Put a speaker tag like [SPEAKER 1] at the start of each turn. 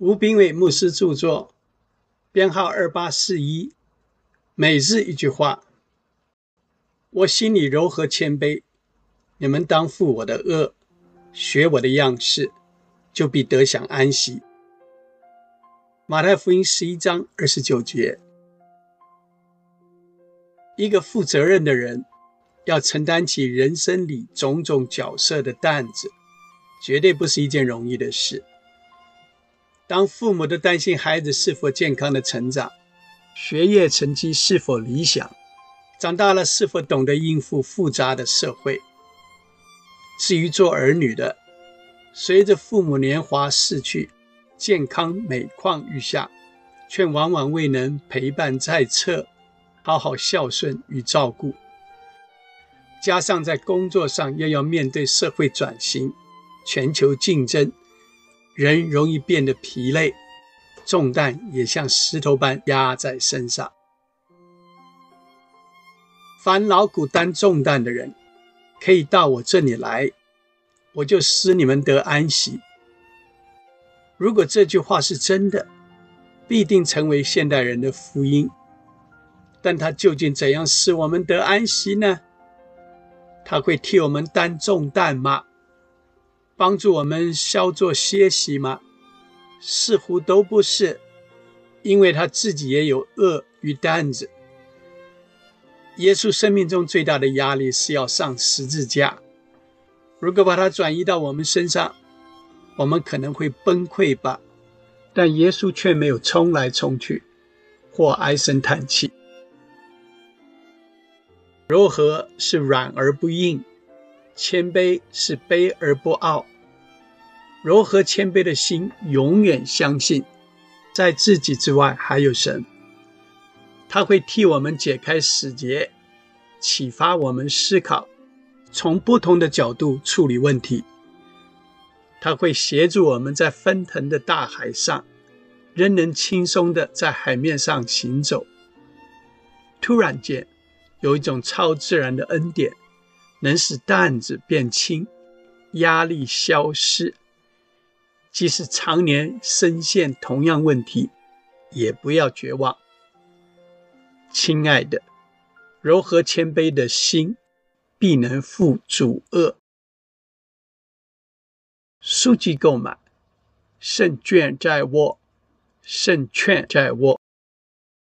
[SPEAKER 1] 吴炳伟牧师著作，编号二八四一。每日一句话：我心里柔和谦卑，你们当负我的恶，学我的样式，就必得享安息。马太福音十一章二十九节。一个负责任的人，要承担起人生里种种角色的担子，绝对不是一件容易的事。当父母的担心孩子是否健康的成长，学业成绩是否理想，长大了是否懂得应付复杂的社会。至于做儿女的，随着父母年华逝去，健康每况愈下，却往往未能陪伴在侧，好好孝顺与照顾。加上在工作上又要面对社会转型、全球竞争。人容易变得疲累，重担也像石头般压在身上。凡劳苦担重担的人，可以到我这里来，我就使你们得安息。如果这句话是真的，必定成为现代人的福音。但他究竟怎样使我们得安息呢？他会替我们担重担吗？帮助我们稍作歇息吗？似乎都不是，因为他自己也有恶与担子。耶稣生命中最大的压力是要上十字架，如果把它转移到我们身上，我们可能会崩溃吧。但耶稣却没有冲来冲去，或唉声叹气。柔和是软而不硬。谦卑是卑而不傲，柔和谦卑的心永远相信，在自己之外还有神。他会替我们解开死结，启发我们思考，从不同的角度处理问题。他会协助我们在奔腾的大海上，仍能轻松的在海面上行走。突然间，有一种超自然的恩典。能使担子变轻，压力消失。即使常年深陷同样问题，也不要绝望。亲爱的，柔和谦卑的心，必能负主恶。书籍购买，胜券在握，胜券在握。